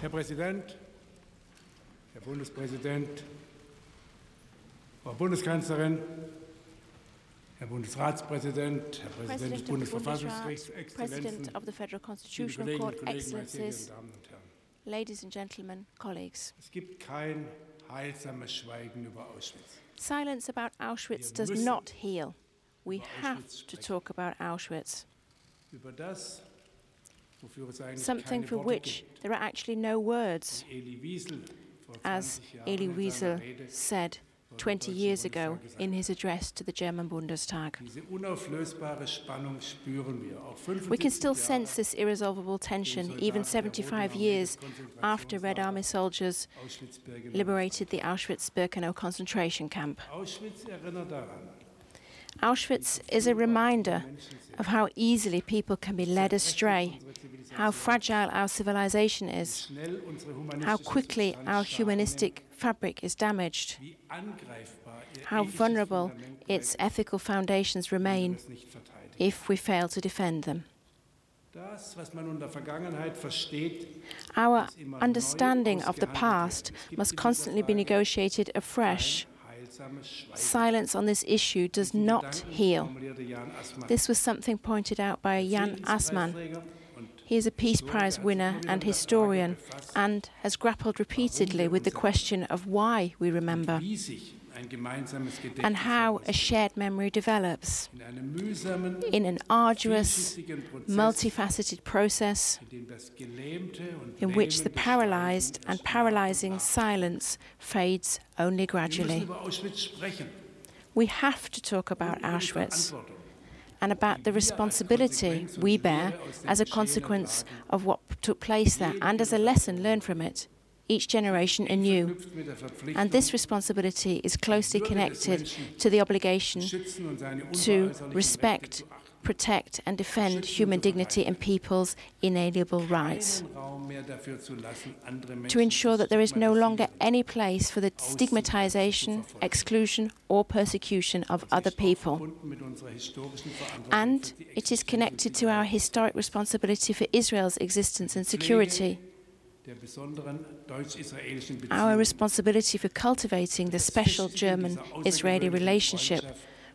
Herr Präsident, Herr Bundespräsident, Frau Bundeskanzlerin, Herr Bundesratspräsident, Herr Präsident des Bundesverfassungsgerichts, Exzellenzen, liebe Constitutional Kolleginnen Court, und Kollegen, meine sehr geehrten Damen und Herren. ladies and gentlemen, colleagues. Es gibt kein heilsames Schweigen über Auschwitz. Silence about Auschwitz does not heal. We have to talk about Auschwitz, Über das, something for which there are actually no words, Wie Elie Wiesel vor as 20 Elie Wiesel said 20 years ago in his address to the German Bundestag. Diese unauflösbare Spannung spüren wir. Auch We can still sense this irresolvable tension even 75 years after Red Army soldiers liberated the Auschwitz-Birkenau concentration camp. Auschwitz Auschwitz is a reminder of how easily people can be led astray, how fragile our civilization is, how quickly our humanistic fabric is damaged, nimmt, wie angreifbar ihr how vulnerable its ethical foundations remain es nicht verteidigen. if we fail to defend them. Das, was man unter Vergangenheit versteht, Our understanding of the past must constantly be negotiated afresh. ein heilsames Schweigen. Silence on this issue does not heal. formulierte Jan Assmann, This was something pointed out by Jan Assmann. He is a Peace Prize winner and historian and has grappled repeatedly with the question of why we remember and how a shared memory develops in an arduous, multifaceted process in which the paralyzed and paralyzing silence fades only gradually. We have to talk about Auschwitz. And about the responsibility we bear as a consequence of what took place there and as a lesson learned from it, each generation anew. And this responsibility is closely connected to the obligation to respect. Protect, and defend human dignity and people's inalienable rights. Keinen Raum mehr dafür zu lassen, andere To ensure that there is no longer any place for the stigmatization, exclusion, or persecution of other people. Verbunden mit unserer historischen Verantwortung And it is connected to our historic responsibility for Israel's existence and security, der besonderen deutsch-israelischen our responsibility for cultivating the special German Israeli relationship,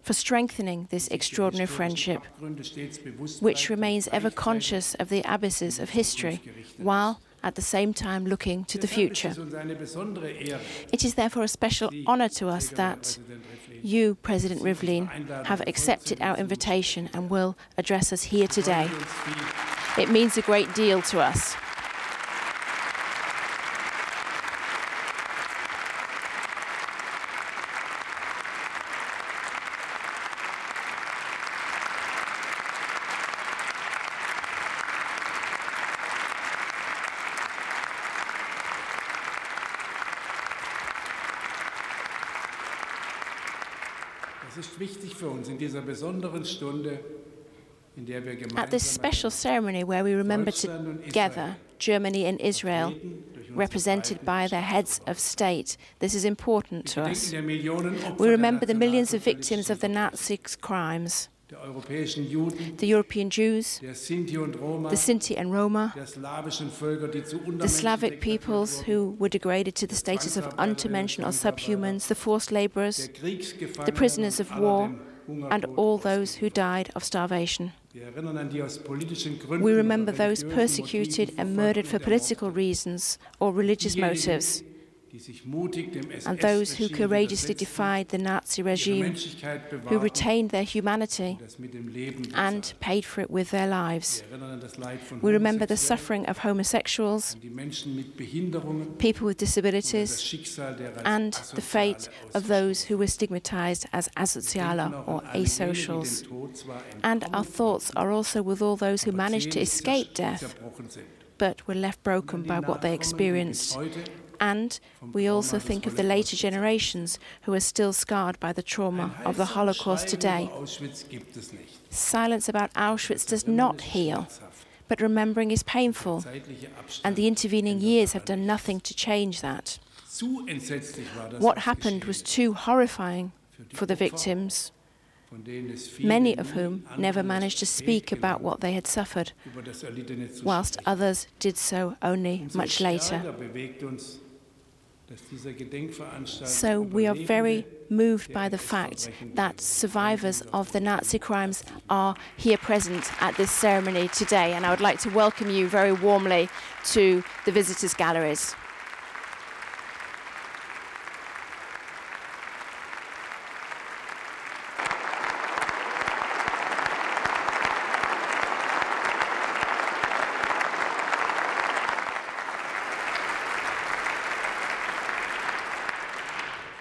for strengthening this extraordinary friendship, which remains ever conscious of the abysses of history, while at the same time looking to the future. It is therefore a special honour to us that you, President Rivlin, have accepted our invitation and will address us here today. It means a great deal to us. At this special ceremony where we remember together Germany and Israel, represented by their heads of state, this is important to us. der Millionen Opfer We remember the millions of victims of the Nazi crimes. der europäischen Juden, the European Jews, der Sinti und Roma, the Sinti and Roma, der slawischen Völker, die zu the Slavic peoples who were degraded to the status of untermenschen or subhumans, the forced labourers, wurden, der Kriegsgefangenen the prisoners of war, and all those who died of starvation. Wir erinnern an die aus politischen Gründen We remember those persecuted and murdered for political reasons or religious motives, die sich mutig dem and those who courageously defied the Nazi regime, who retained their humanity und das mit dem Leben and paid for it with their lives. Wir erinnern an das Leid von We remember the suffering of homosexuals, an die Menschen mit Behinderungen people with und an das disabilities, Schicksal der als and the fate of those who were stigmatized as asoziale or Denken auch an all jene, die asocials. dem Tod zwar And our thoughts are also with all those who managed to escape death but were left broken by what they Nachkommen, die bis experienced. And we also think of the later generations who are still scarred by the trauma of the Holocaust today. über Auschwitz gibt es nicht. Silence about Auschwitz does not heal, but remembering is painful, and the intervening years have done nothing to change that. Zu entsetzlich war das, What happened was too horrifying ist. Für die for the victims, many of whom never managed to speak about what they had suffered, whilst others did so only much later. So we are very moved by the fact that survivors of the Nazi crimes are here present at this ceremony today, and I would like to welcome you very warmly to the visitors' galleries.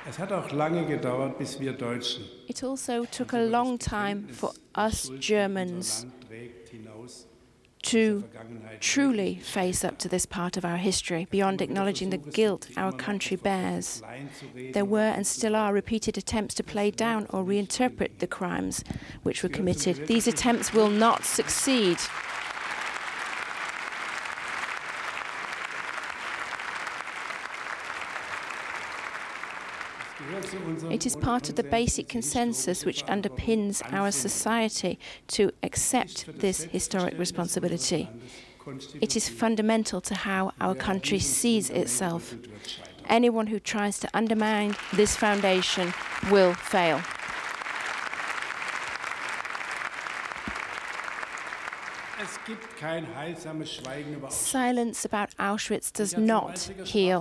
Es hat auch lange gedauert, bis wir Deutschen It also took a long time for us Germans to truly face up to this part of our history, beyond acknowledging the guilt our country bears. There were and still are repeated attempts to play down or reinterpret the crimes which were committed. These attempts will not succeed. It is part of the basic consensus which underpins our society to accept this historic responsibility. It is fundamental to how our country sees itself. Anyone who tries to undermine this foundation will fail. Silence about Auschwitz does not heal.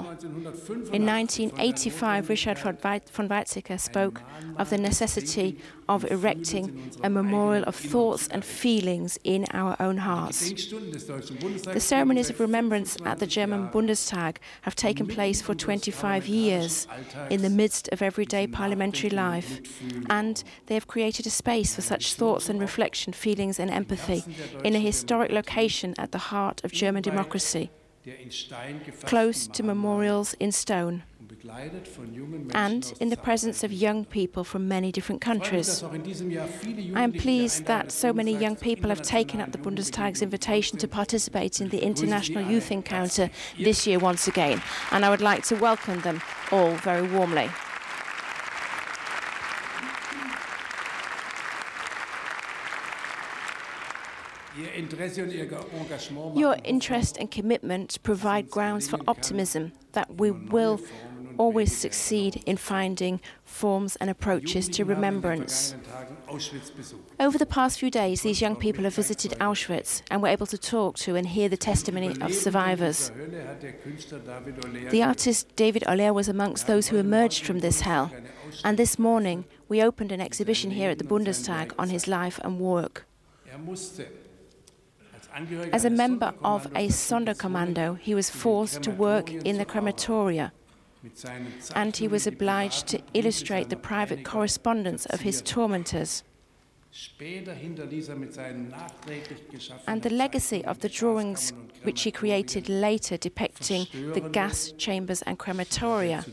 In 1985, Richard von Weizsäcker spoke of the necessity of erecting a memorial of thoughts and feelings in our own hearts. The ceremonies of remembrance at the German Bundestag have taken place for 25 years in the midst of everyday parliamentary life, and they have created a space for such thoughts and reflection, feelings and empathy in a historic location at the heart of German democracy, close to memorials in stone and in the presence of young people from many different countries. I am pleased that so many young people have taken up the Bundestag's invitation to participate in the International Youth Encounter this year once again, and I would like to welcome them all very warmly. Your interest and commitment provide grounds for optimism that we will always succeed in finding forms and approaches to remembrance. Over the past few days, these young people have visited Auschwitz and were able to talk to and hear the testimony of survivors. The artist David Olère was amongst those who emerged from this hell, and this morning we opened an exhibition here at the Bundestag on his life and work. As a member of a Sonderkommando, he was forced to work in the crematoria. And he was obliged to illustrate the private correspondence of his tormentors. And the legacy of the drawings which he created later depicting the gas chambers and crematoria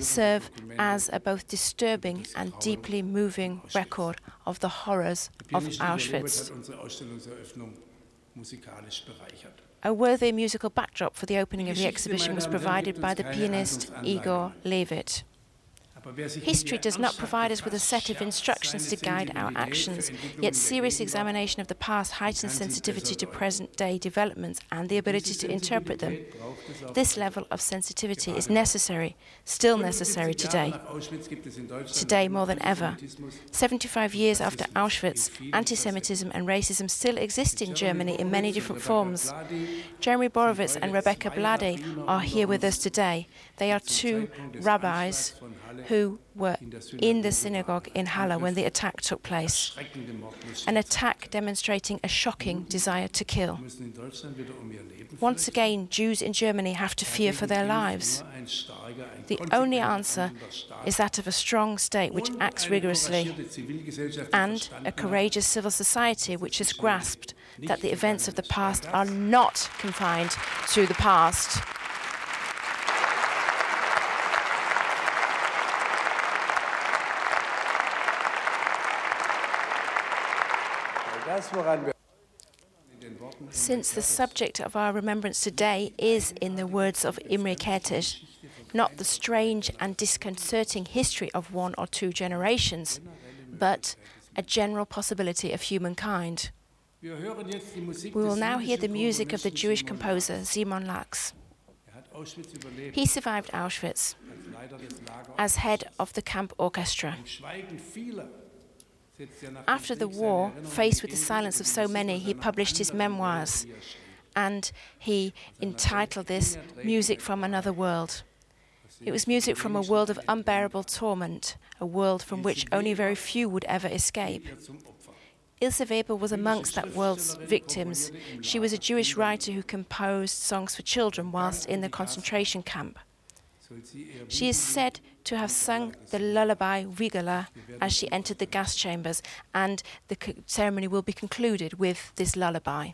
serve as a both disturbing and deeply moving record of the horrors of Auschwitz. A worthy musical backdrop for the opening of the exhibition was provided by the pianist Igor Levit. History does not provide us with a set of instructions to guide our actions, yet serious examination of the past heightens sensitivity to present day developments and the ability to interpret them. This level of sensitivity is necessary, still necessary today. Today, more than ever. 75 years after Auschwitz, anti Semitism and racism still exist in Germany in many different forms. Jeremy Borovitz and Rebecca Blady are here with us today. They are two rabbis who were in the synagogue in Halle when the attack took place. An attack demonstrating a shocking desire to kill. Once again, Jews in Germany have to fear for their lives. The only answer is that of a strong state which acts rigorously and a courageous civil society which has grasped that the events of the past are not confined to the past. Since the subject of our remembrance today is, in the words of Imre Kertész, not the strange and disconcerting history of one or two generations, but a general possibility of humankind. We will now hear the music of the Jewish composer Szymon Laks. He survived Auschwitz as head of the camp orchestra. After the war, faced with the silence of so many, he published his memoirs and he entitled this Music from Another World. It was music from a world of unbearable torment, a world from which only very few would ever escape. Ilse Weber was amongst that world's victims. She was a Jewish writer who composed songs for children whilst in the concentration camp. She is said to have sung the lullaby Wiegala as she entered the gas chambers, and the ceremony will be concluded with this lullaby.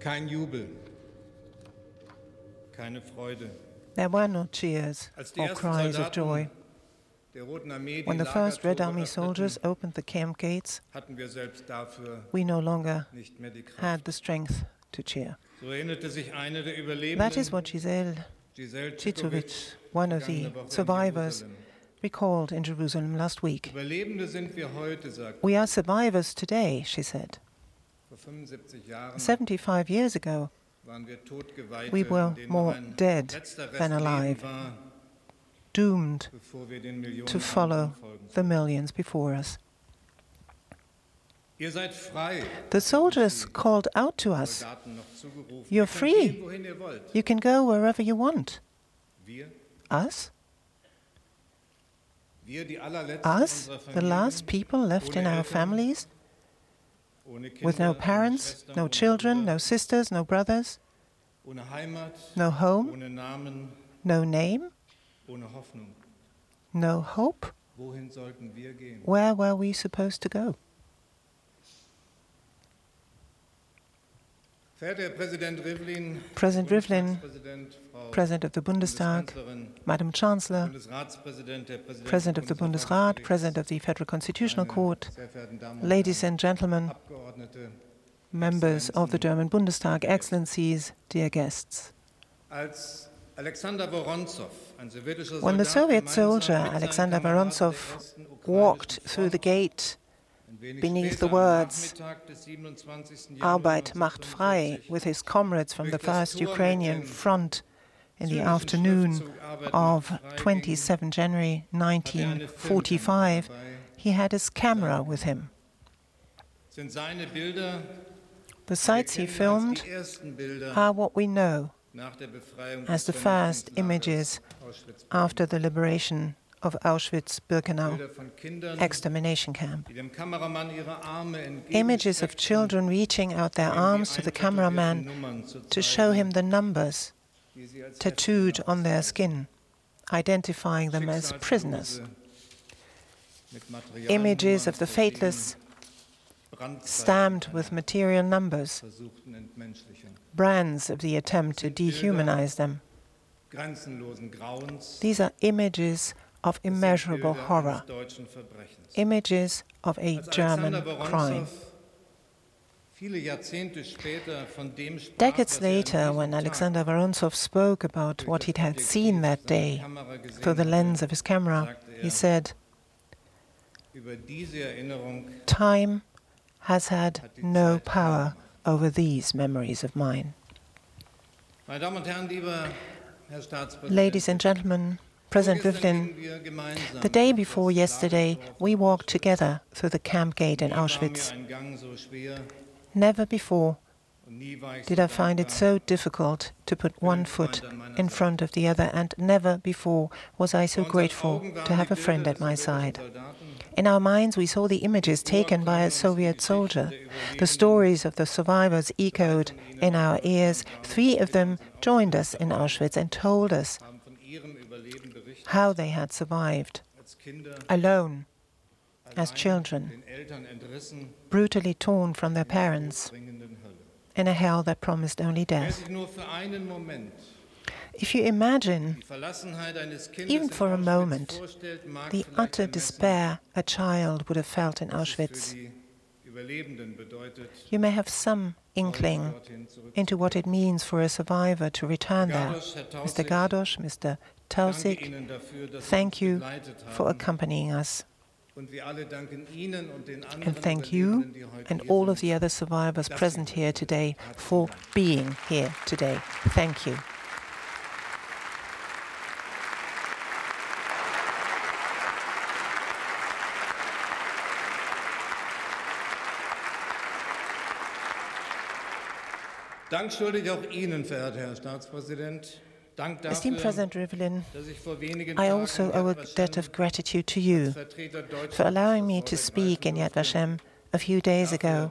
Kein Jubel, keine Freude. There were no cheers or cries of joy. When the first Red Army soldiers opened the camp gates, we no longer had the strength to cheer. That is what Giselle Cycowicz, one of the survivors, recalled in Jerusalem last week. We are survivors today, she said. 75 years ago, we were more dead than alive, doomed to follow the millions before us. The soldiers called out to us, You're free. You can go wherever you want. Us? Us, the last people left in our families? With no parents, no children, no sisters, no brothers, no home, no name, no hope? Where were we supposed to go? President Rivlin, President of the Bundestag, Madam Chancellor, President of the Bundesrat, President of the Federal Constitutional Court, ladies and gentlemen, members of the German Bundestag, Excellencies, dear guests. When the Soviet soldier Alexander Vorontsov walked through the gate beneath the words? Arbeit macht frei with his comrades from the 1st Ukrainian Front in the afternoon of 27 January 1945, he had his camera with him. The sights he filmed are what we know as the first images after the liberation of Auschwitz-Birkenau extermination camp. Images of children reaching out their arms to the cameraman to show him the numbers tattooed on their skin, identifying them as prisoners. Images of the faithless stamped with material numbers, brands of the attempt to dehumanize them. These are images of immeasurable horror, images of a German crime. Decades later, when Alexander Vorontsov spoke about what he had seen that day through the lens of his camera, he said, Time has had no power over these memories of mine. Ladies and gentlemen, President Rivlin, the day before yesterday, we walked together through the camp gate in Auschwitz. Never before did I find it so difficult to put one foot in front of the other, and never before was I so grateful to have a friend at my side. In our minds, we saw the images taken by a Soviet soldier. The stories of the survivors echoed in our ears. Three of them joined us in Auschwitz and told us how they had survived alone as children, brutally torn from their parents in a hell that promised only death. If you imagine, even for a moment, the utter despair a child would have felt in Auschwitz, you may have some inkling into what it means for a survivor to return there. Mr. Gardosh, Mr. Tausig, thank you for accompanying us. And thank you and all of the other survivors present here today for being here today. Thank you. Dank schuldig auch Ihnen, verehrter Herr Staatspräsident. Esteemed President Rivlin, I also owe a debt of gratitude to you for allowing me to speak in Yad Vashem a few days ago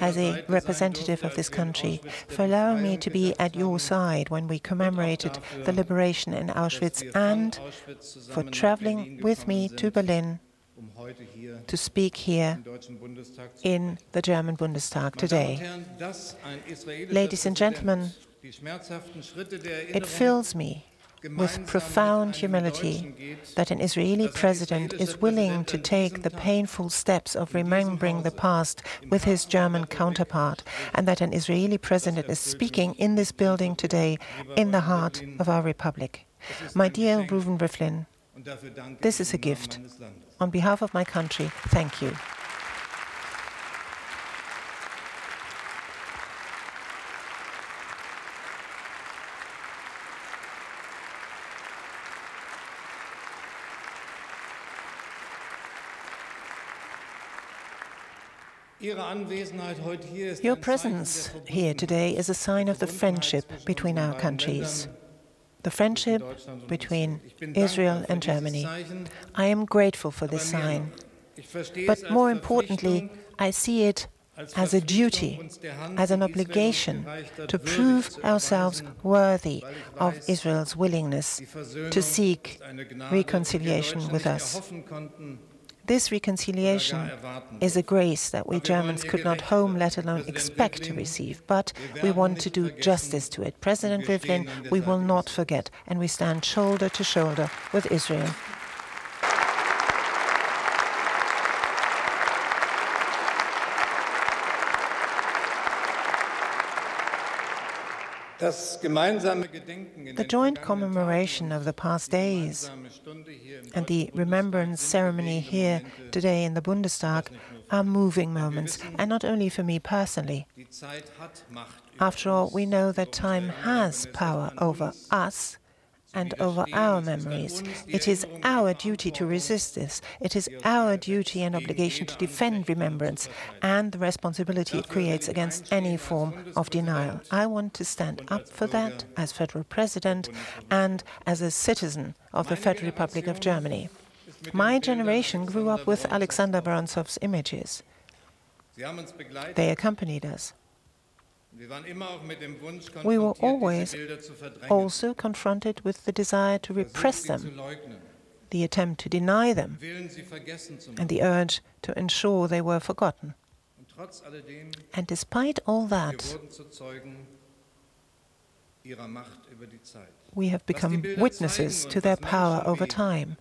as a representative of this country, for allowing me to be at your side when we commemorated the liberation in Auschwitz, and for traveling with me to Berlin to speak here in the German Bundestag today. Ladies and gentlemen, it fills me with profound humility that an Israeli president is willing to take the painful steps of remembering the past with his German counterpart, and that an Israeli president is speaking in this building today in the heart of our republic. My dear Reuven Rivlin, this is a gift. On behalf of my country, thank you. Your presence here today is a sign of the friendship between our countries, the friendship between Israel and Germany. I am grateful for this sign. But more importantly, I see it as a duty, as an obligation to prove ourselves worthy of Israel's willingness to seek reconciliation with us. This reconciliation is a grace that we Germans could not hope, let alone expect to receive, but we want to do justice to it. President Rivlin, we will not forget, and we stand shoulder to shoulder with Israel. The joint commemoration of the past days and the remembrance ceremony here today in the Bundestag are moving moments, and not only for me personally. After all, we know that time has power over us and over our memories. It is our duty to resist this. It is our duty and obligation to defend remembrance and the responsibility it creates against any form of denial. I want to stand up for that as federal president and as a citizen of the Federal Republic of Germany. My generation grew up with Alexander Vorontsov's images. They accompanied us. We were always also confronted with the desire to repress them, the attempt to deny them, and the urge to ensure they were forgotten. And despite all that, we have become witnesses to their power over time.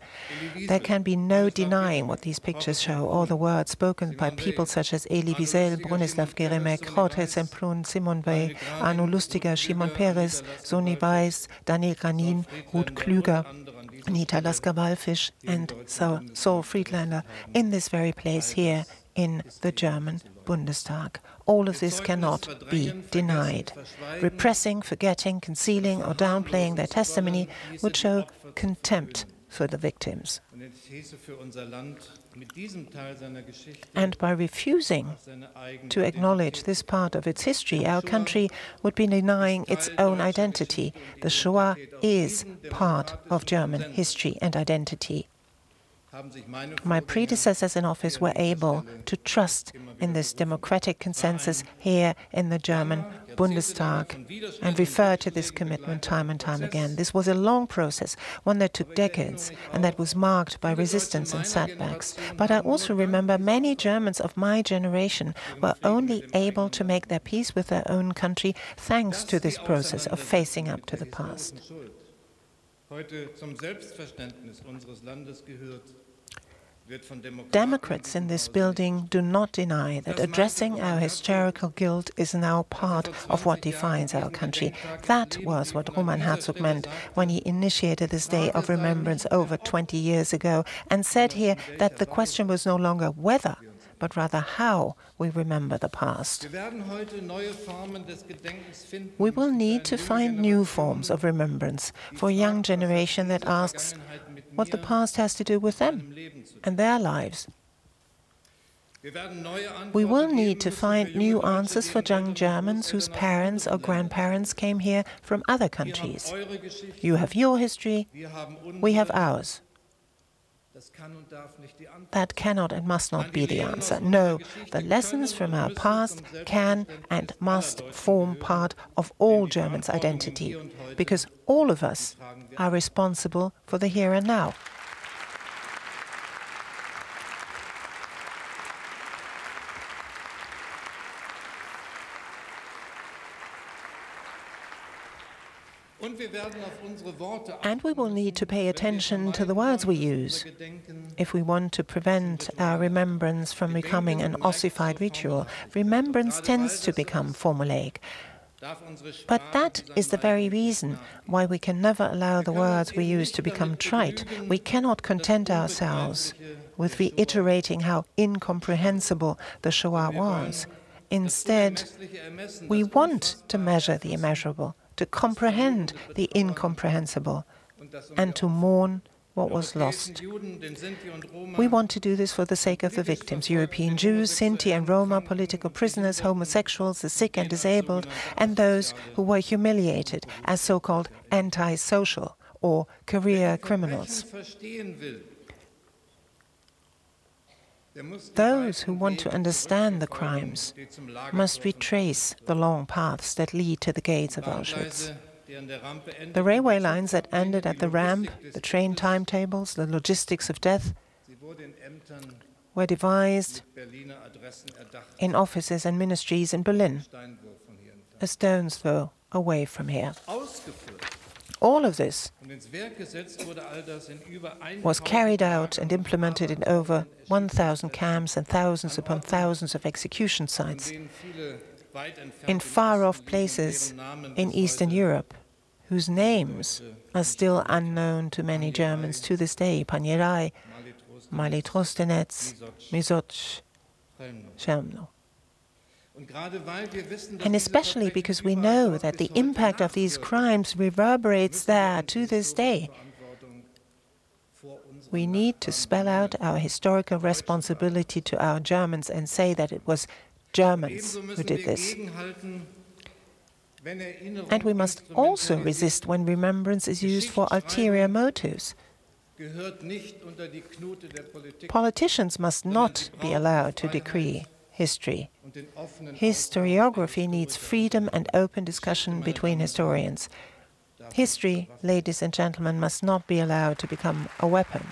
There can be no denying what these pictures show, or the words spoken by people such as Elie Wiesel, Bronislaw Geremek, Jorge Semprún, Simone Veil, Arno Lustiger, Shimon Peres, Soni Weiss, Daniel Granin, Ruth Klüger, Anita Lasker-Wallfisch, and Saul Friedlander in this very place here in the German Bundestag. All of this cannot be denied. Repressing, forgetting, concealing, or downplaying their testimony would show contempt for the victims. And by refusing to acknowledge this part of its history, our country would be denying its own identity. The Shoah is part of German history and identity. My predecessors in office were able to trust in this democratic consensus here in the German Bundestag and refer to this commitment time and time again. This was a long process, one that took decades and that was marked by resistance and setbacks. But I also remember many Germans of my generation were only able to make their peace with their own country thanks to this process of facing up to the past. Democrats in this building do not deny that addressing our historical guilt is now part of what defines our country. That was what Roman Herzog meant when he initiated this day of remembrance over 20 years ago and said here that the question was no longer whether but rather how we remember the past. We will need to find new forms of remembrance for a young generation that asks what the past has to do with them and their lives. We will need to find new answers for young Germans whose parents or grandparents came here from other countries. You have your history, we have ours. That cannot and must not be the answer. No, the lessons from our past can and must form part of all Germans' identity, because all of us are responsible for the here and now. And we will need to pay attention to the words we use if we want to prevent our remembrance from becoming an ossified ritual. Remembrance tends to become formulaic. But that is the very reason why we can never allow the words we use to become trite. We cannot content ourselves with reiterating how incomprehensible the Shoah was. Instead, we want to measure the immeasurable, to comprehend the incomprehensible, and to mourn what was lost. We want to do this for the sake of the victims European Jews, Sinti and Roma, political prisoners, homosexuals, the sick and disabled, and those who were humiliated as so called anti-social or career criminals. Those who want to understand the crimes must retrace the long paths that lead to the gates of Auschwitz. The railway lines that ended at the ramp, the train timetables, the logistics of death were devised in offices and ministries in Berlin, a stone's throw away from here. All of this was carried out and implemented in over 1,000 camps and thousands upon thousands of execution sites in far off places in Eastern Europe, whose names are still unknown to many Germans to this day. Paneriai, Maly Trostenets, Mizocz, Chelmno. And especially because we know that the impact of these crimes reverberates there to this day. We need to spell out our historical responsibility to our Germans and say that it was Germans who did this. And we must also resist when remembrance is used for ulterior motives. Politicians must not be allowed to decree history. Historiography needs freedom and open discussion between historians. History, ladies and gentlemen, must not be allowed to become a weapon.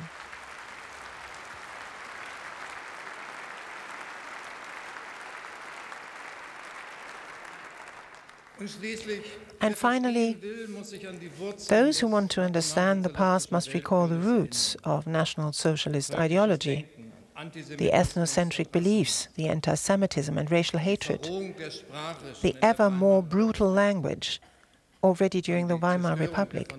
And finally, those who want to understand the past must recall the roots of National Socialist ideology, the ethnocentric beliefs, the anti Semitism and racial hatred, the ever more brutal language already during the Weimar Republic,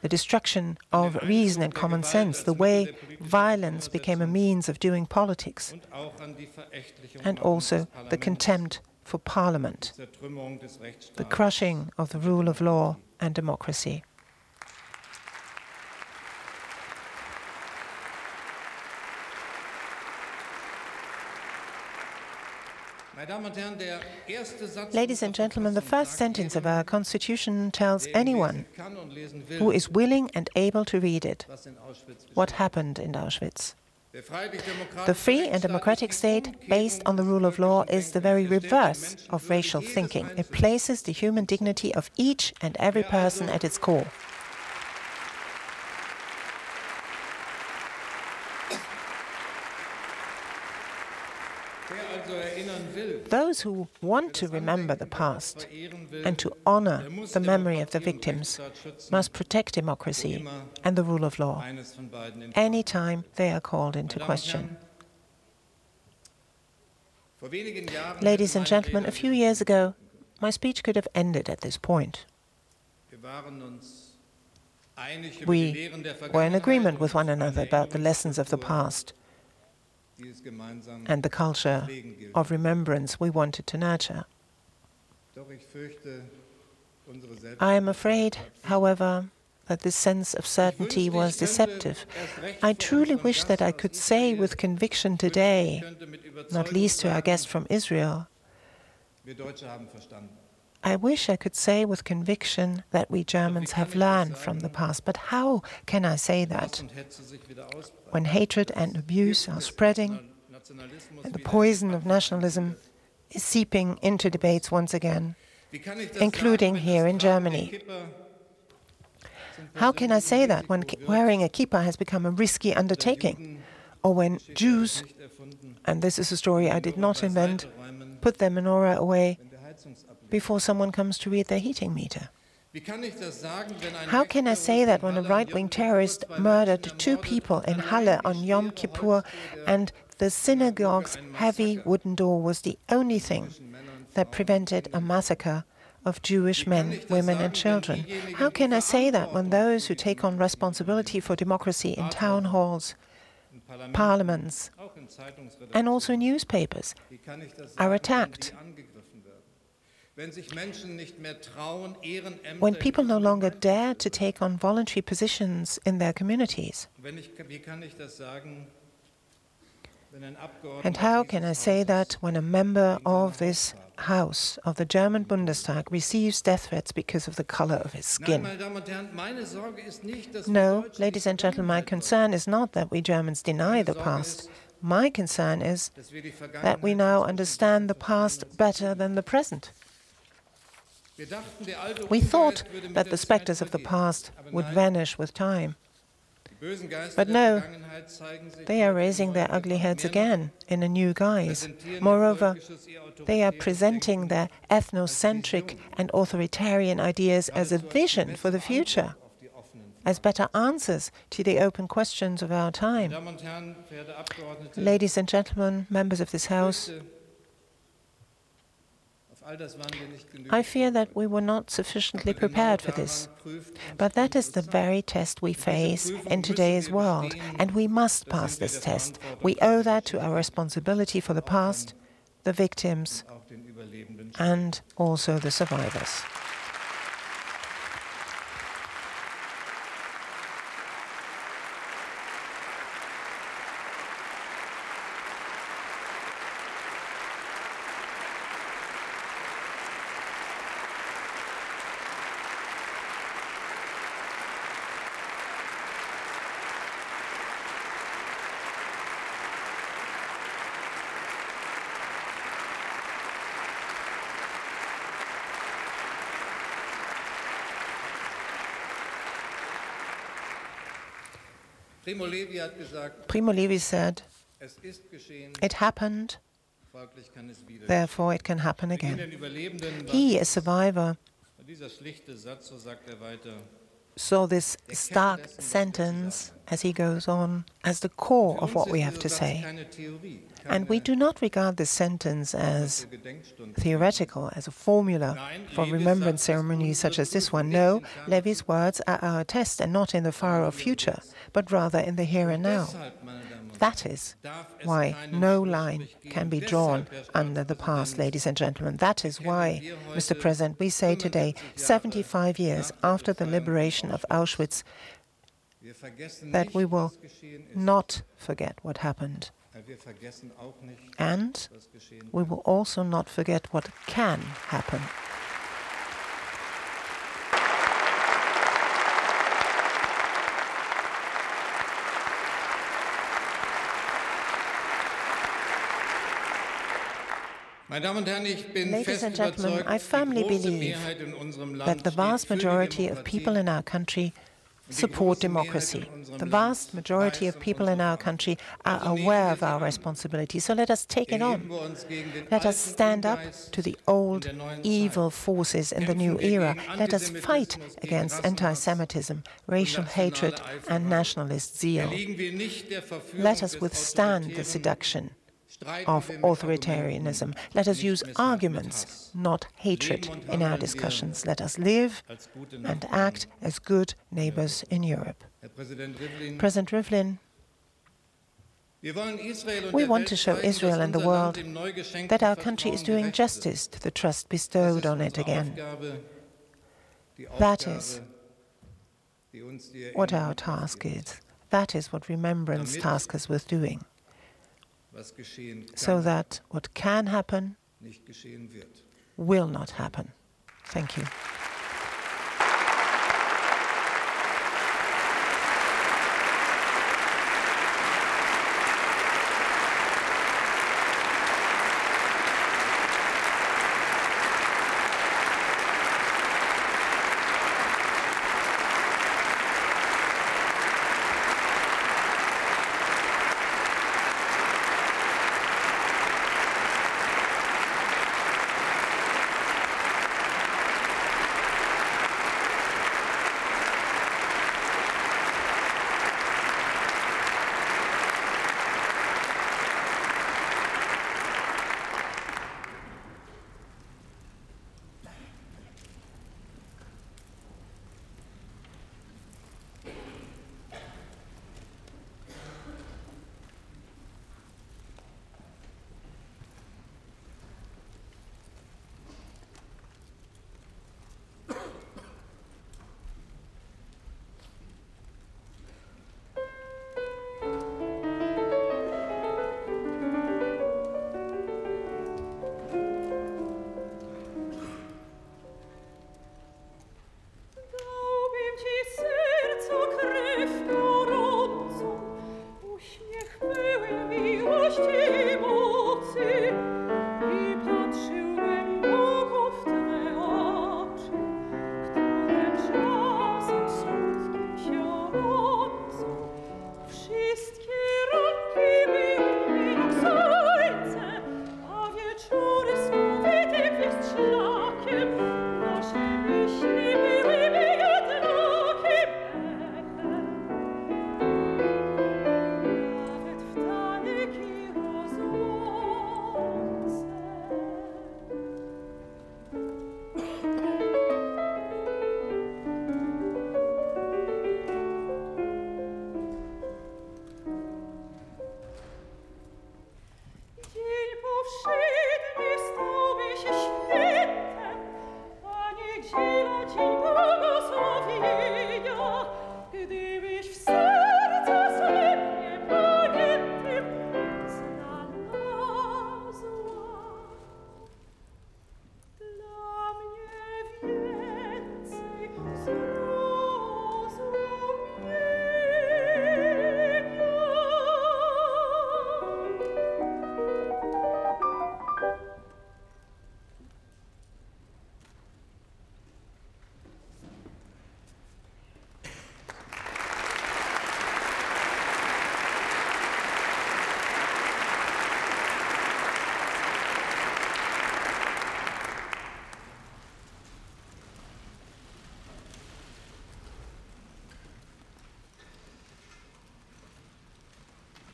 the destruction of reason and common sense, the way violence became a means of doing politics, and also the contempt for parliament, the crushing of the rule of law and democracy. Ladies and gentlemen, the first sentence of our Constitution tells anyone who is willing and able to read it what happened in Auschwitz. The free and democratic state, based on the rule of law, is the very reverse of racial thinking. It places the human dignity of each and every person at its core. Those who want to remember the past and to honor the memory of the victims must protect democracy and the rule of law anytime they are called into question. Ladies and gentlemen, a few years ago, my speech could have ended at this point. We were in agreement with one another about the lessons of the past and the culture of remembrance we wanted to nurture. I am afraid, however, that this sense of certainty was deceptive. I truly wish that I could say with conviction today, not least to our guest from Israel, I wish I could say with conviction that we Germans have learned from the past, but how can I say that? When hatred and abuse are spreading, and the poison of nationalism is seeping into debates once again, including here in Germany. How can I say that when wearing a kippah has become a risky undertaking, or when Jews, and this is a story I did not invent, put their menorah away before someone comes to read their heating meter? How can I say that when a right wing terrorist murdered two people in Halle on Yom Kippur and the synagogue's heavy wooden door was the only thing that prevented a massacre of Jewish men, women, and children? How can I say that when those who take on responsibility for democracy in town halls, parliaments, and also newspapers are attacked? When people no longer dare to take on voluntary positions in their communities. And how can I say that when a member of this House of the German Bundestag receives death threats because of the color of his skin? No, ladies and gentlemen, my concern is not that we Germans deny the past. My concern is that we now understand the past better than the present. We thought that the specters of the past would vanish with time. But no, they are raising their ugly heads again in a new guise. Moreover, they are presenting their ethnocentric and authoritarian ideas as a vision for the future, as better answers to the open questions of our time. Ladies and gentlemen, members of this House, I fear that we were not sufficiently prepared for this. But that is the very test we face in today's world, and we must pass this test. We owe that to our responsibility for the past, the victims, and also the survivors. Primo Levi said, It happened, therefore it can happen again. He, a survivor, saw this stark sentence, as he goes on, as the core of what we have to say. And we do not regard this sentence as theoretical, as a formula for remembrance ceremonies such as this one. No, Levi's words are our test and not in the far off future, but rather in the here and now. That is why no line can be drawn under the past, ladies and gentlemen. That is why, Mr. President, we say today, 75 years after the liberation of Auschwitz, that we will not forget what happened. And we will also not forget what can happen. Ladies and gentlemen, I firmly believe that the vast majority of people in our country support democracy. The vast majority of people in our country are aware of our responsibility, so let us take it on. Let us stand up to the old evil forces in the new era. Let us fight against anti Semitism, racial hatred, and nationalist zeal. Let us withstand the seduction of authoritarianism. Let us use arguments, not hatred, in our discussions. Let us live and act as good neighbors in Europe. President Rivlin, we want to show Israel and the world that our country is doing justice to the trust bestowed on it again. That is what our task is. That is what remembrance tasks us with doing so that what can happen will not happen. Thank you.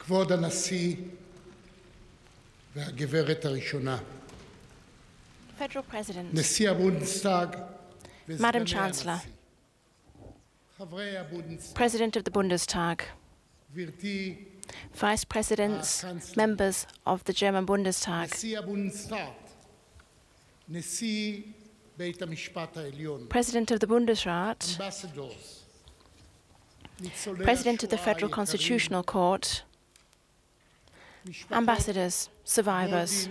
כבוד הנשיא והגברת הראשונה, Federal President, נשיא הבונדסטאג Madam Chancellor, חברי הבונדסטאג, President of the Bundestag, גברתי Vice Presidents, members of the German Bundestag, נשיא הבונדסטאג, נשיא בית המשפט העליון, President of the Bundesrat, ambassadors, ניצולי President of the השואה Federal היקרים, Constitutional Court, משפחות ambassadors, survivors,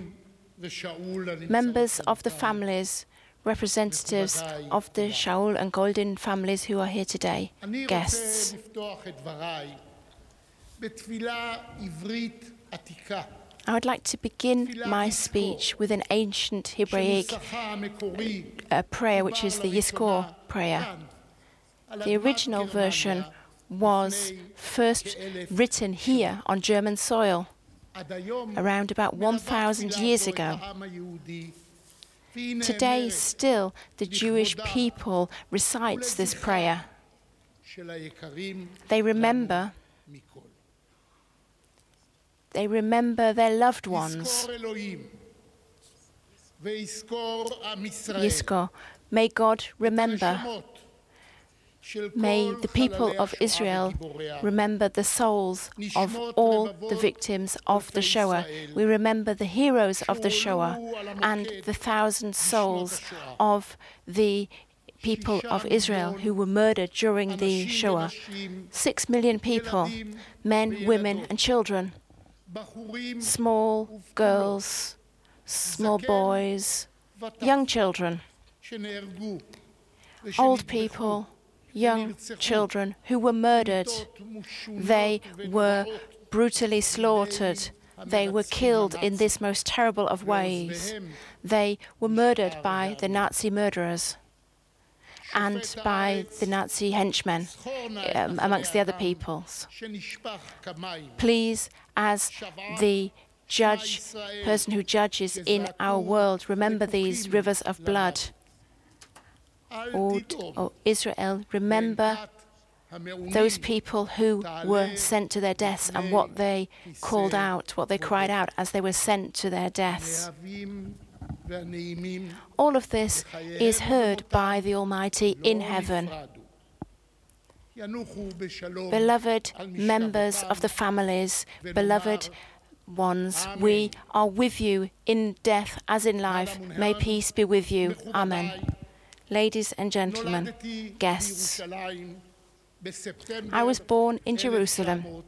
members of the families, representatives of the Shaul and Goldin families who are here today, guests. I would like to begin my speech with an ancient Hebraic uh, prayer, which is the Yizkor prayer. The original version was first written here on German soil around about 1,000 years ago. Today, still, the Jewish people recites this prayer. They remember. They remember their loved ones. Yisko, may God remember May the people of Israel remember the souls of all the victims of the Shoah. We remember the heroes of the Shoah and the thousand souls of the people of Israel who were murdered during the Shoah. Six million people, men, women, and children, small girls, small boys, young children, old people young children who were murdered. They were brutally slaughtered. They were killed in this most terrible of ways. They were murdered by the Nazi murderers and by the Nazi henchmen, um, amongst the other peoples. Please, as the judge, person who judges in our world, remember these rivers of blood. O Israel, remember those people who were sent to their deaths and what they called out, what they cried out as they were sent to their deaths. All of this is heard by the Almighty in heaven. Beloved members of the families, beloved ones, we are with you in death as in life. May peace be with you. Amen. Ladies and gentlemen, guests, I was born in Jerusalem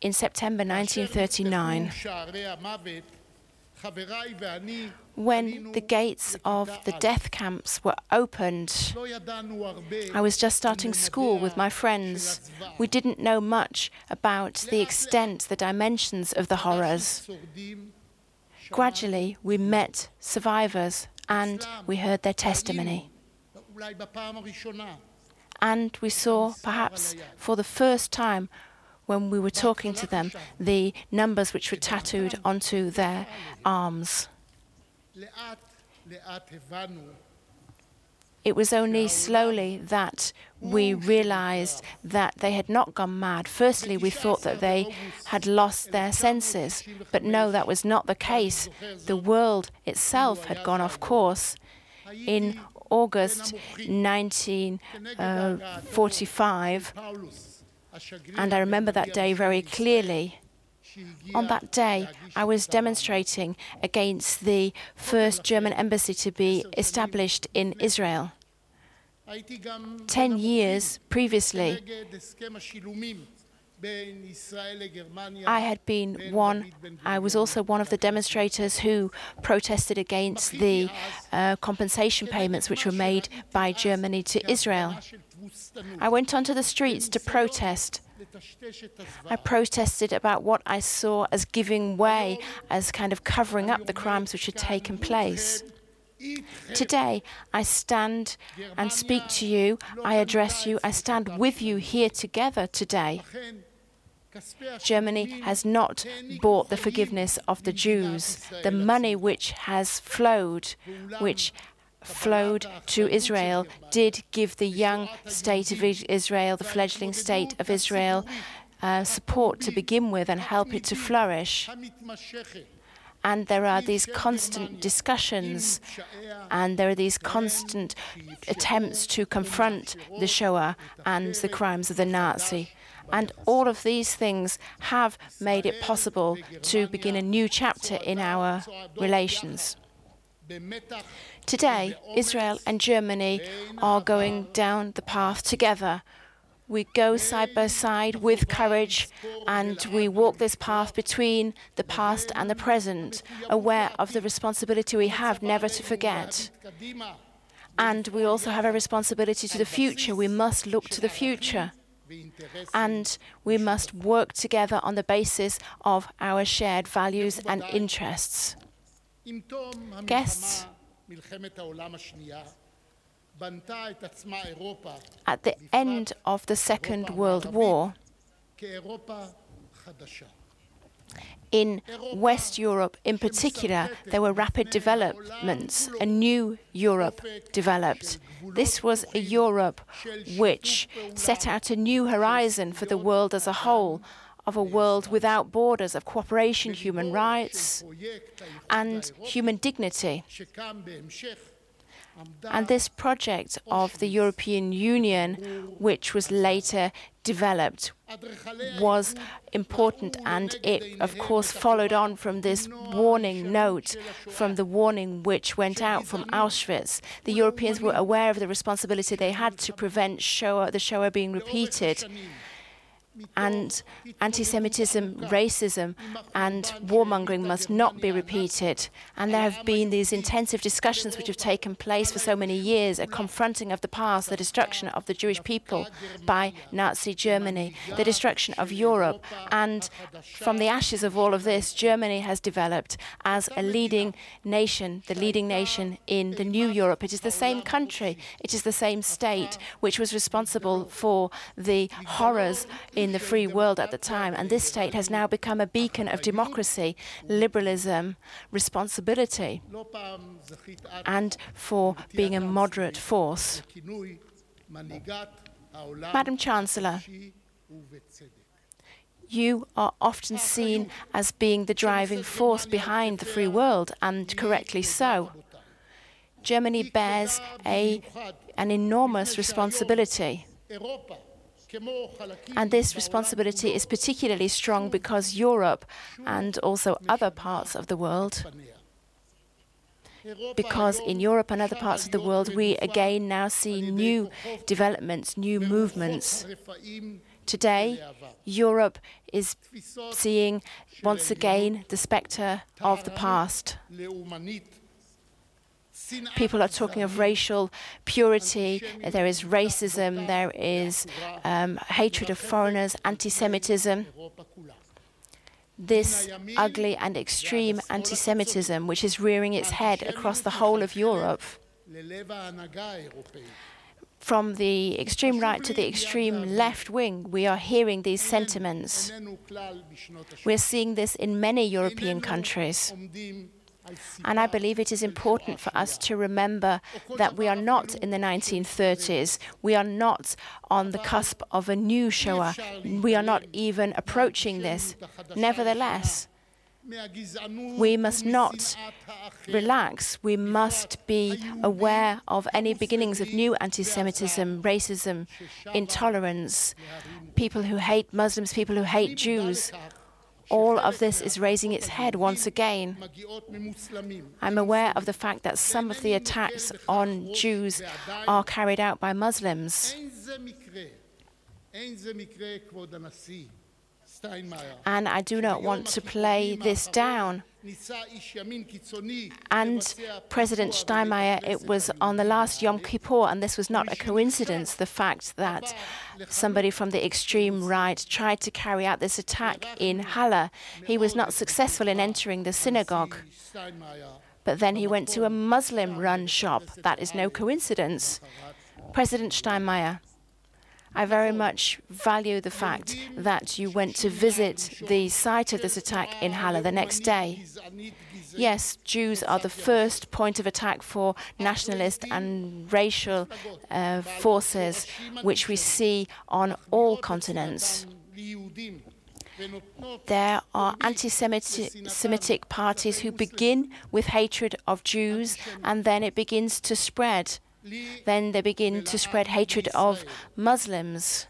in September 1939 when the gates of the death camps were opened. I was just starting school with my friends. We didn't know much about the extent, the dimensions of the horrors. Gradually, we met survivors, and we heard their testimony. And we saw, perhaps for the first time, when we were talking to them, the numbers which were tattooed onto their arms. It was only slowly that we realized that they had not gone mad. Firstly, we thought that they had lost their senses, but no, that was not the case. The world itself had gone off course. In August 1945, and I remember that day very clearly. On that day, I was demonstrating against the first German embassy to be established in Israel. Ten years previously, I had been one, I was also one of the demonstrators who protested against the uh, compensation payments which were made by Germany to Israel. I went onto the streets to protest. I protested about what I saw as giving way, as kind of covering up the crimes which had taken place. Today, I stand and speak to you, I address you, I stand with you here together today. Germany has not bought the forgiveness of the Jews. The money which has flowed, which flowed to Israel, did give the young state of Israel, the fledgling state of Israel, uh, support to begin with and help it to flourish. And there are these constant discussions, and there are these constant attempts to confront the Shoah and the crimes of the Nazi and all of these things have made it possible to begin a new chapter in our relations. Today, Israel and Germany are going down the path together. We go side by side with courage and we walk this path between the past and the present, aware of the responsibility we have never to forget. And we also have a responsibility to the future. We must look to the future. And we must work together on the basis of our shared values and interests. Guests, at the end of the Second World War, in West Europe in particular, there were rapid developments. A new Europe developed. This was a Europe which set out a new horizon for the world as a whole, of a world without borders, of cooperation, human rights, and human dignity. And this project of the European Union, which was later developed, was important. And it, of course, followed on from this warning note, from the warning which went out from Auschwitz. The Europeans were aware of the responsibility they had to prevent Shoah, the Shoah being repeated and anti Semitism, racism, and warmongering must not be repeated. And there have been these intensive discussions which have taken place for so many years a confronting of the past, the destruction of the Jewish people by Nazi Germany, the destruction of Europe. And from the ashes of all of this, Germany has developed as a leading nation, the leading nation in the new Europe. It is the same country, it is the same state which was responsible for the horrors in the free world at the time. And this state has now become a beacon of democracy, liberalism, responsibility, and for being a moderate force. Madam Chancellor, you are often seen as being the driving force behind the free world, and correctly so. Germany bears a, an enormous responsibility. And this responsibility is particularly strong because Europe and also other parts of the world, because in Europe and other parts of the world, we again now see new developments, new movements. Today, Europe is seeing once again the spectre of the past. People are talking of racial purity, there is racism, there is um, hatred of foreigners, anti Semitism. This ugly and extreme anti Semitism, which is rearing its head across the whole of Europe. From the extreme right to the extreme left wing, we are hearing these sentiments. We're seeing this in many European countries. And I believe it is important for us to remember that we are not in the 1930s. We are not on the cusp of a new Shoah. We are not even approaching this. Nevertheless, we must not relax. We must be aware of any beginnings of new anti Semitism, racism, intolerance, people who hate Muslims, people who hate Jews all of this is raising its head once again. I'm aware of the fact that some of the attacks on Jews are carried out by Muslims. And I do not want to play this down. And President Steinmeier, it was on the last Yom Kippur, and this was not a coincidence, the fact that somebody from the extreme right tried to carry out this attack in Halle. He was not successful in entering the synagogue. But then he went to a Muslim run shop. That is no coincidence. President Steinmeier, I very much value the fact that you went to visit the site of this attack in Halle the next day. Yes, Jews are the first point of attack for nationalist and racial uh, forces, which we see on all continents. there are anti Semitic parties who begin with hatred of Jews and then it begins to spread. Then they begin to spread hatred of Muslims.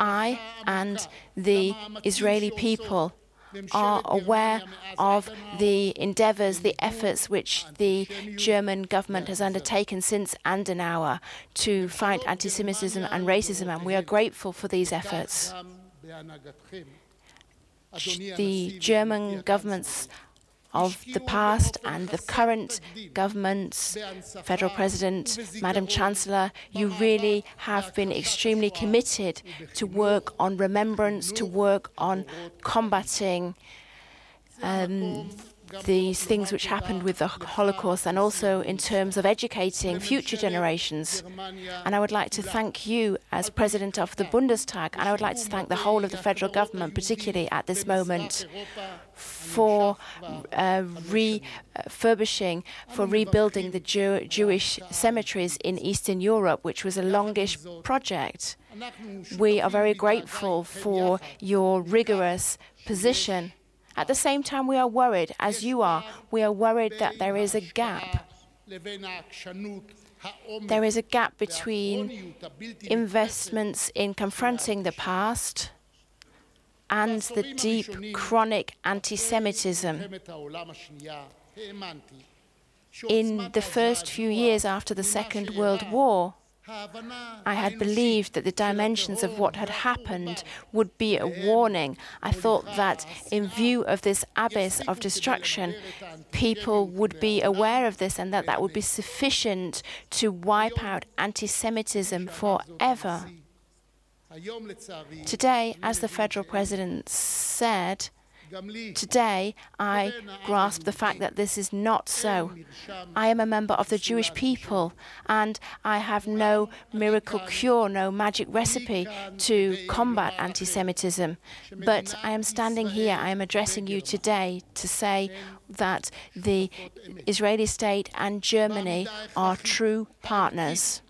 I and the Israeli people are aware of the endeavors, the efforts which the German government has undertaken since Adenauer to fight anti Semitism and racism, and we are grateful for these efforts. The German governments of the past and the current governments, Federal President, Madam Chancellor, you really have been extremely committed to work on remembrance, to work on combating um, these things which happened with the Holocaust and also in terms of educating future generations. And I would like to thank you as President of the Bundestag, and I would like to thank the whole of the federal government, particularly at this moment, for uh, refurbishing, for rebuilding the Jew Jewish cemeteries in Eastern Europe, which was a longish project. We are very grateful for your rigorous position at the same time, we are worried, as you are, we are worried that there is a gap. There is a gap between investments in confronting the past and the deep, chronic anti Semitism. In the first few years after the Second World War, I had believed that the dimensions of what had happened would be a warning. I thought that in view of this abyss of destruction, people would be aware of this and that that would be sufficient to wipe out anti Semitism forever. Today, as the federal president said, Today, I grasp the fact that this is not so. I am a member of the Jewish people, and I have no miracle cure, no magic recipe to combat anti Semitism. But I am standing here, I am addressing you today to say that the Israeli state and Germany are true partners.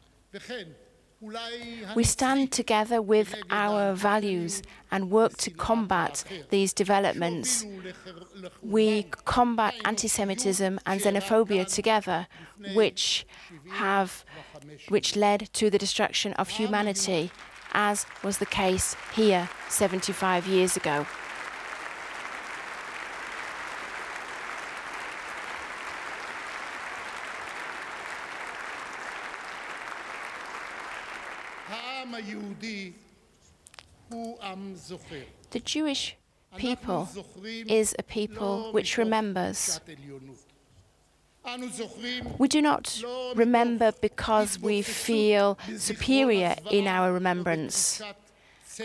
We stand together with our values and work to combat these developments. We combat anti Semitism and xenophobia together, which, have, which led to the destruction of humanity, as was the case here 75 years ago. The Jewish people is a people which remembers. We do not remember because we feel superior in our remembrance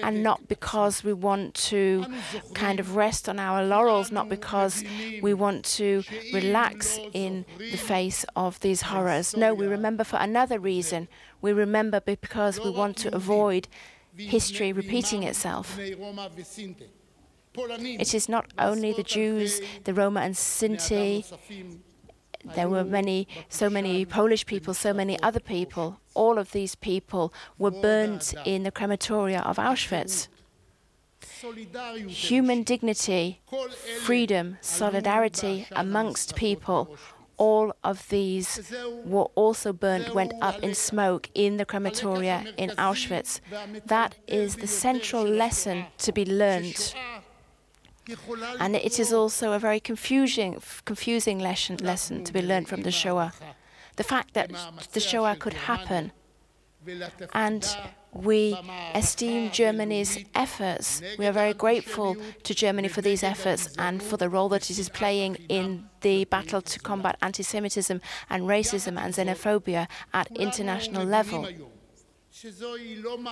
and not because we want to kind of rest on our laurels, not because we want to relax in the face of these horrors. No, we remember for another reason. We remember because we want to avoid history repeating itself. It is not only the Jews, the Roma and Sinti, there were many, so many Polish people, so many other people. All of these people were burnt in the crematoria of Auschwitz. Human dignity, freedom, solidarity amongst people, all of these were also burnt, went up in smoke in the crematoria in Auschwitz. That is the central lesson to be learned. And it is also a very confusing, confusing lesson, lesson to be learned from the Shoah. The fact that the Shoah could happen and we esteem Germany's efforts. We are very grateful to Germany for these efforts and for the role that it is playing in the battle to combat anti Semitism and racism and xenophobia at international level.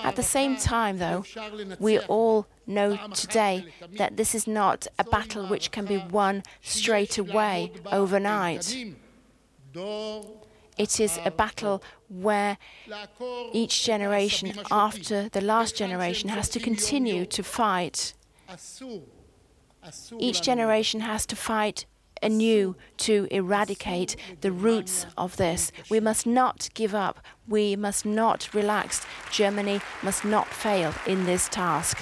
At the same time, though, we all know today that this is not a battle which can be won straight away, overnight. It is a battle where each generation after the last generation has to continue to fight. Each generation has to fight anew to eradicate the roots of this. We must not give up. We must not relax. Germany must not fail in this task.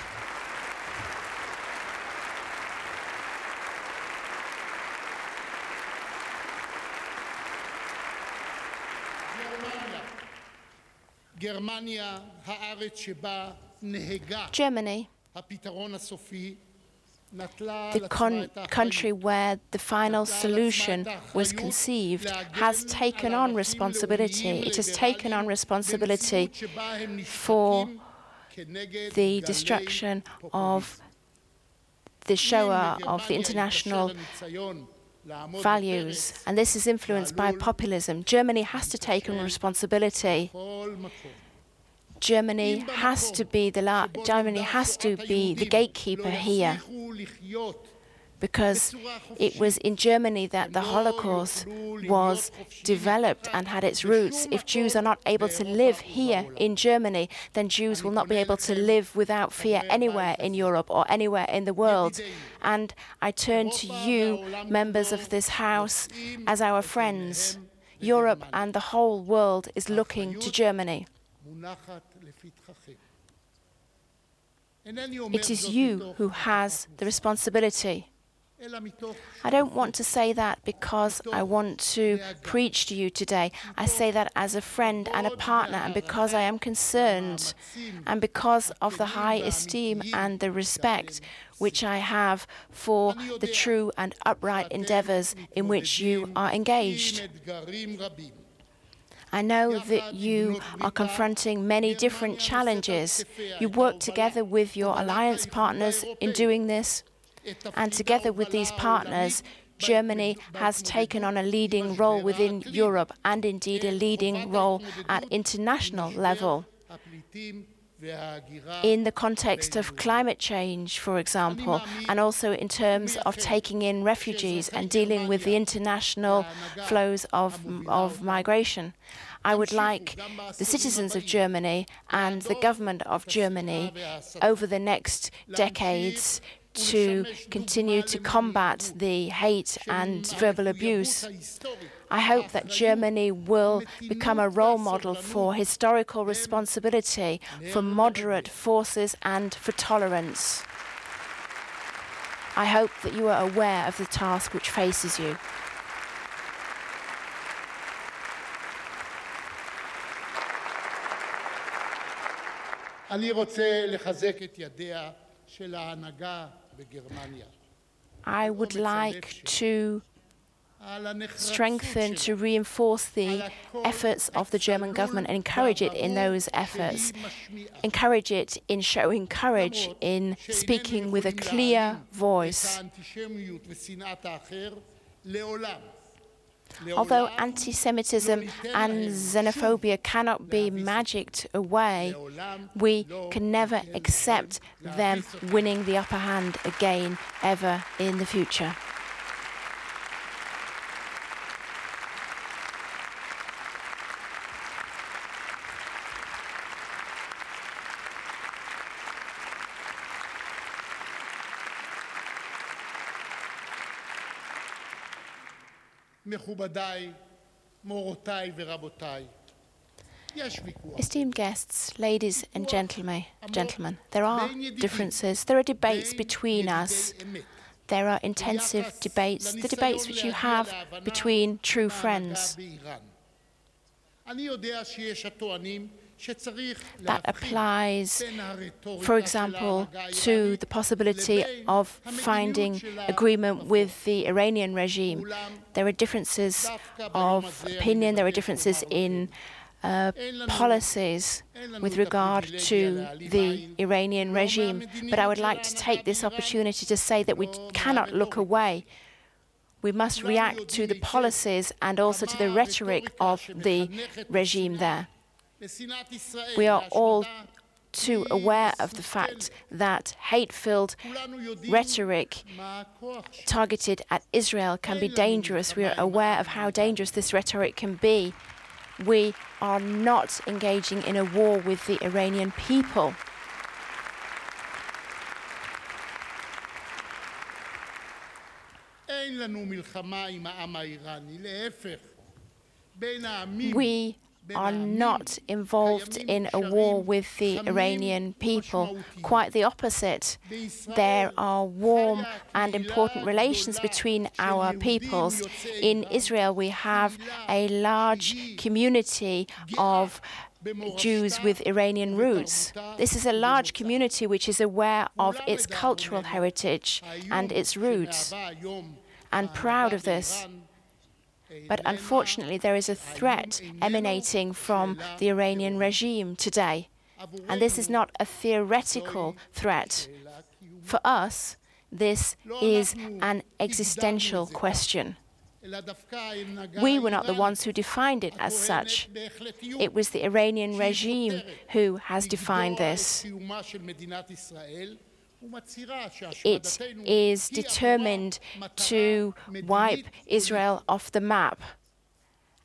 Germany, the con- country where the final solution was conceived, has taken on responsibility. It has taken on responsibility for the destruction of the Shoah, of the international values, and this is influenced by populism. Germany has to take on responsibility. Germany has to be the Germany has to be the gatekeeper here because it was in Germany that the Holocaust was developed and had its roots. If Jews are not able to live here in Germany, then Jews will not be able to live without fear anywhere in Europe or anywhere in the world. And I turn to you, members of this House, as our friends. Europe and the whole world is looking to Germany. It is you who has the responsibility. I don't want to say that because I want to preach to you today. I say that as a friend and a partner, and because I am concerned, and because of the high esteem and the respect which I have for the true and upright endeavors in which you are engaged. I know that you are confronting many different challenges. You work together with your alliance partners in doing this. And together with these partners, Germany has taken on a leading role within Europe and indeed a leading role at international level. In the context of climate change, for example, and also in terms of taking in refugees and dealing with the international flows of, of migration. I would like the citizens of Germany and the government of Germany over the next decades to continue to combat the hate and verbal abuse. I hope that Germany will become a role model for historical responsibility, for moderate forces, and for tolerance. I hope that you are aware of the task which faces you. אני רוצה לחזק את ידיה של ההנהגה I would like to strengthen, to reinforce the efforts of the German government and encourage it in those efforts. Encourage it in showing courage, in speaking with a clear voice. Although anti Semitism and xenophobia cannot be magicked away, we can never accept them winning the upper hand again, ever in the future. Esteemed guests, ladies and gentlemen, gentlemen, there are differences, there are debates between us. There are intensive debates, the debates which you have between true friends. That applies, for example, to the possibility of finding agreement with the Iranian regime. There are differences of opinion, there are differences in uh, policies with regard to the Iranian regime. But I would like to take this opportunity to say that we cannot look away. We must react to the policies and also to the rhetoric of the regime there. We are all too aware of the fact that hate filled rhetoric targeted at Israel can be dangerous. We are aware of how dangerous this rhetoric can be. We are not engaging in a war with the Iranian people. We are not involved in a war with the Iranian people. Quite the opposite. There are warm and important relations between our peoples. In Israel, we have a large community of Jews with Iranian roots. This is a large community which is aware of its cultural heritage and its roots and proud of this. But unfortunately, there is a threat emanating from the Iranian regime today. And this is not a theoretical threat. For us, this is an existential question. We were not the ones who defined it as such. It was the Iranian regime who has defined this. It is determined to wipe Israel off the map.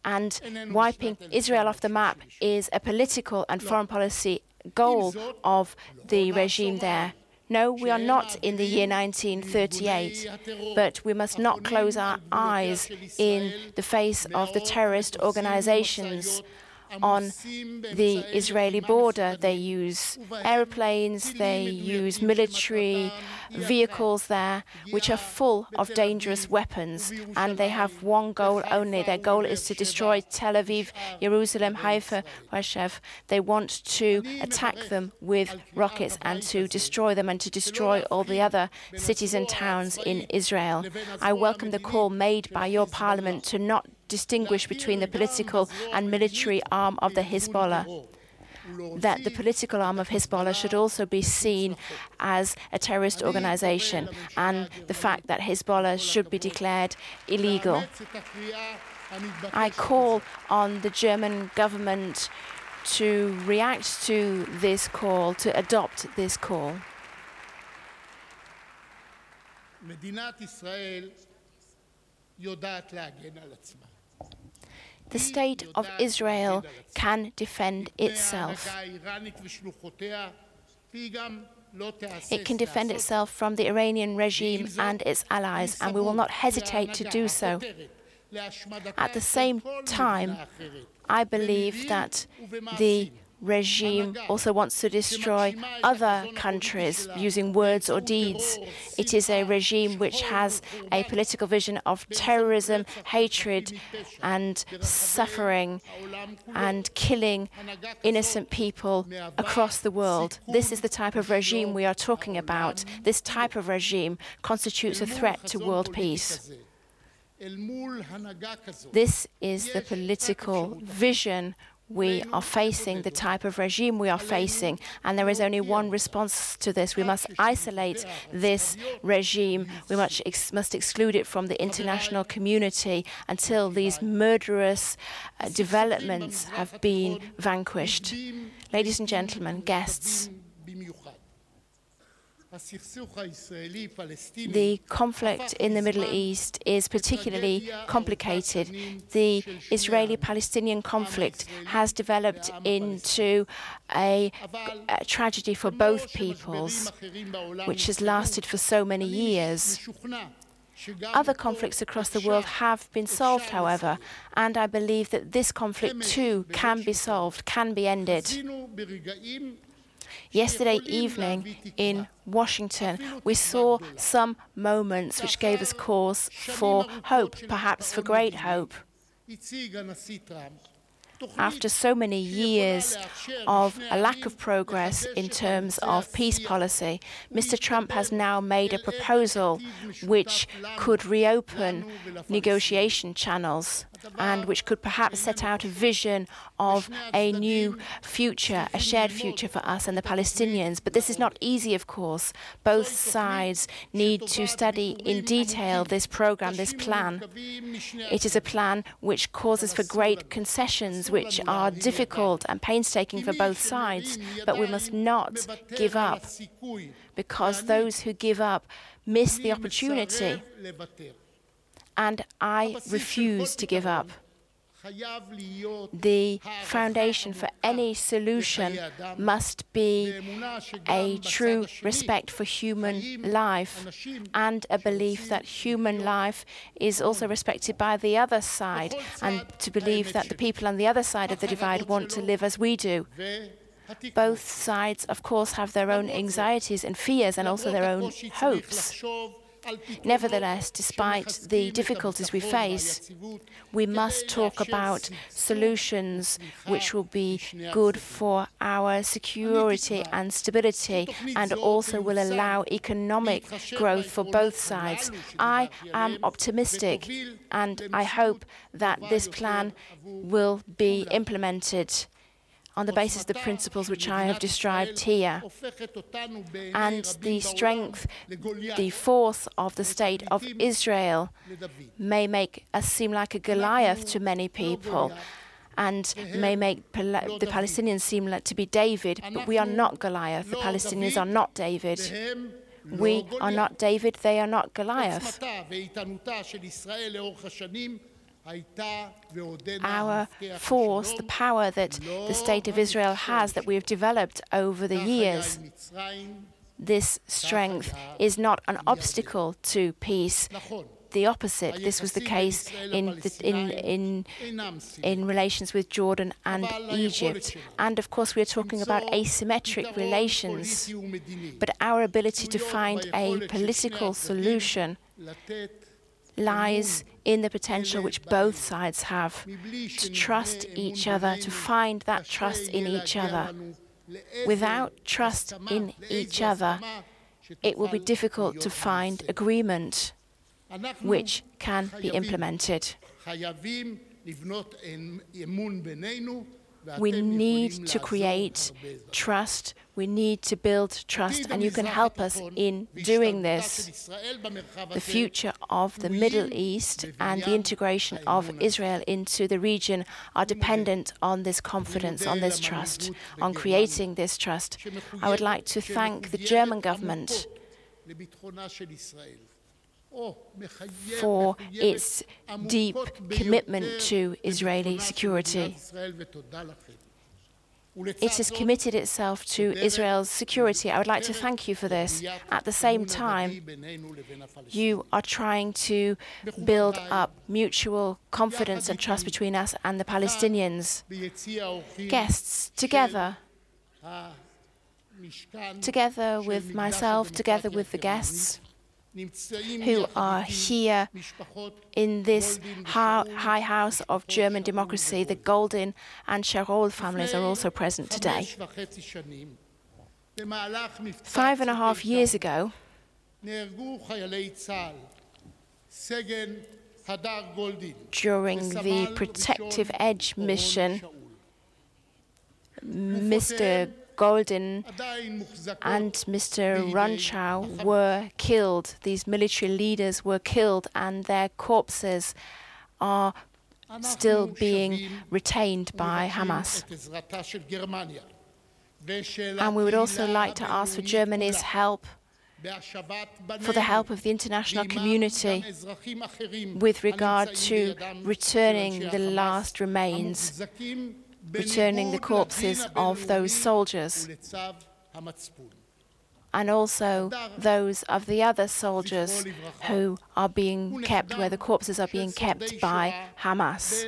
And wiping Israel off the map is a political and foreign policy goal of the regime there. No, we are not in the year 1938, but we must not close our eyes in the face of the terrorist organizations on the Israeli border. They use airplanes, they use military vehicles there, which are full of dangerous weapons, and they have one goal only. Their goal is to destroy Tel Aviv, Jerusalem, Haifa, Beersheba. They want to attack them with rockets and to destroy them and to destroy all the other cities and towns in Israel. I welcome the call made by your parliament to not distinguish between the political and military arm of the Hezbollah. That the political arm of Hezbollah should also be seen as a terrorist organization, and the fact that Hezbollah should be declared illegal. I call on the German government to react to this call, to adopt this call. The state of Israel can defend itself. It can defend itself from the Iranian regime and its allies, and we will not hesitate to do so. At the same time, I believe that the regime also wants to destroy other countries using words or deeds. It is a regime which has a political vision of terrorism, hatred, and suffering, and killing innocent people across the world. This is the type of regime we are talking about. This type of regime constitutes a threat to world peace. This is the political vision we are facing, the type of regime we are facing, and there is only one response to this. We must isolate this regime. We must, ex must exclude it from the international community until these murderous uh, developments have been vanquished. Ladies and gentlemen, guests, the conflict in the Middle East is particularly complicated. The Israeli Palestinian conflict has developed into a, a, tragedy for both peoples, which has lasted for so many years. Other conflicts across the world have been solved, however, and I believe that this conflict too can be solved, can be ended. Yesterday evening in Washington, we saw some moments which gave us cause for hope, perhaps for great hope. After so many years of a lack of progress in terms of peace policy, Mr. Trump has now made a proposal which could reopen negotiation channels and which could perhaps set out a vision of a new future, a shared future for us and the Palestinians. But this is not easy, of course. Both sides need to study in detail this program, this plan. It is a plan which causes for great concessions, which are difficult and painstaking for both sides. But we must not give up, because those who give up miss the opportunity and I refuse to give up. The foundation for any solution must be a true respect for human life and a belief that human life is also respected by the other side, and to believe that the people on the other side of the divide want to live as we do. Both sides, of course, have their own anxieties and fears and also their own hopes. Nevertheless, despite the difficulties we face, we must talk about solutions which will be good for our security and stability and also will allow economic growth for both sides. I am optimistic and I hope that this plan will be implemented on the basis of the principles which I have described here. And the strength, the force of the state of Israel may make us seem like a Goliath to many people and may make the Palestinians seem like to be David, but we are not Goliath. The Palestinians are not David. We are not David, they are not Goliath. Our force, the power that the State of Israel has, that we have developed over the years, this strength is not an obstacle to peace. The opposite. This was the case in, the, in, in, in relations with Jordan and Egypt. And of course, we are talking about asymmetric relations. But our ability to find a political solution lies in the potential which both sides have to trust each other, to find that trust in each other. Without trust in each other, it will be difficult to find agreement which can be implemented. We need to create trust. We need to build trust, and you can help us in doing this. The future of the Middle East and the integration of Israel into the region are dependent on this confidence, on this trust, on creating this trust. I would like to thank the German government for its deep commitment to Israeli security. It has committed itself to Israel's security. I would like to thank you for this. At the same time, you are trying to build up mutual confidence and trust between us and the Palestinians. Guests, together, together with myself, together with the guests, who are here in this high house of German democracy. The Goldin and Shaul families are also present today. Five and a half years ago, during the Protective Edge mission, Mr. Goldin and Mr. Oron Shaul were killed. These military leaders were killed, and their corpses are still being retained by Hamas. And we would also like to ask for Germany's help, for the help of the international community with regard to returning the last remains returning the corpses of those soldiers and also those of the other soldiers who are being kept, where the corpses are being kept by Hamas.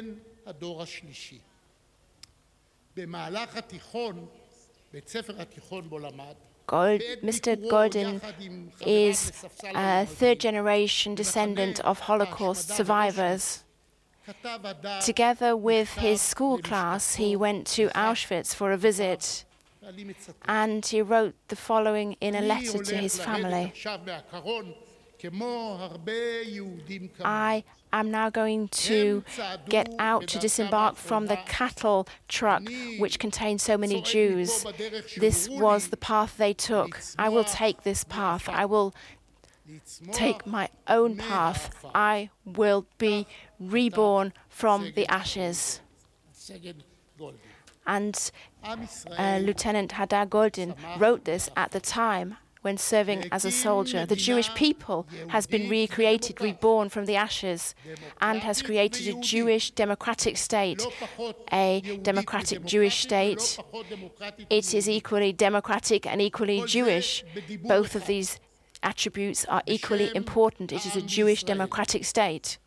Gold, Mr. Goldin is a third generation descendant of Holocaust survivors. Together with his school class, he went to Auschwitz for a visit and he wrote the following in a letter to his family. I am now going to get out to disembark from the cattle truck which contained so many Jews. This was the path they took. I will take this path. I will take my own path. I will be reborn from the ashes. And uh, Lieutenant Hadar Goldin wrote this at the time when serving as a soldier. The Jewish people has been recreated, reborn from the ashes, and has created a Jewish democratic state, a democratic Jewish state. It is equally democratic and equally Jewish. Both of these attributes are equally important. It is a Jewish democratic state.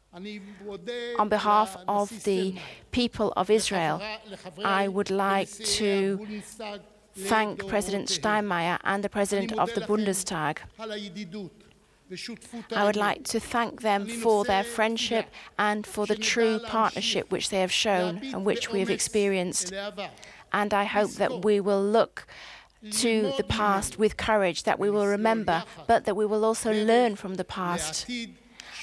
On behalf of the people of Israel, I would like to thank President Steinmeier and the President of the Bundestag I would like to thank them for their friendship and for the true partnership which they have shown and which we have experienced. And I hope that we will look to the past with courage, that we will remember, but that we will also learn from the past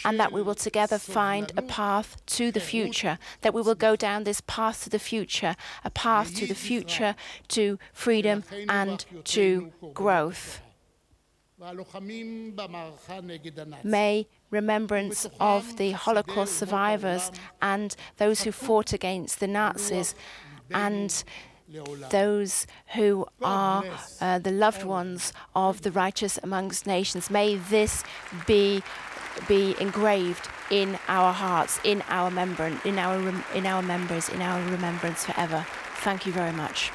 and that we will together find a path to the future, that we will go down this path to the future, a path to the future, to freedom and to growth. May remembrance of the Holocaust survivors and those who fought against the Nazis and those who are uh, the loved ones of the righteous amongst nations. May this be be engraved in our hearts, in our member, in our in our members, in our remembrance forever. Thank you very much.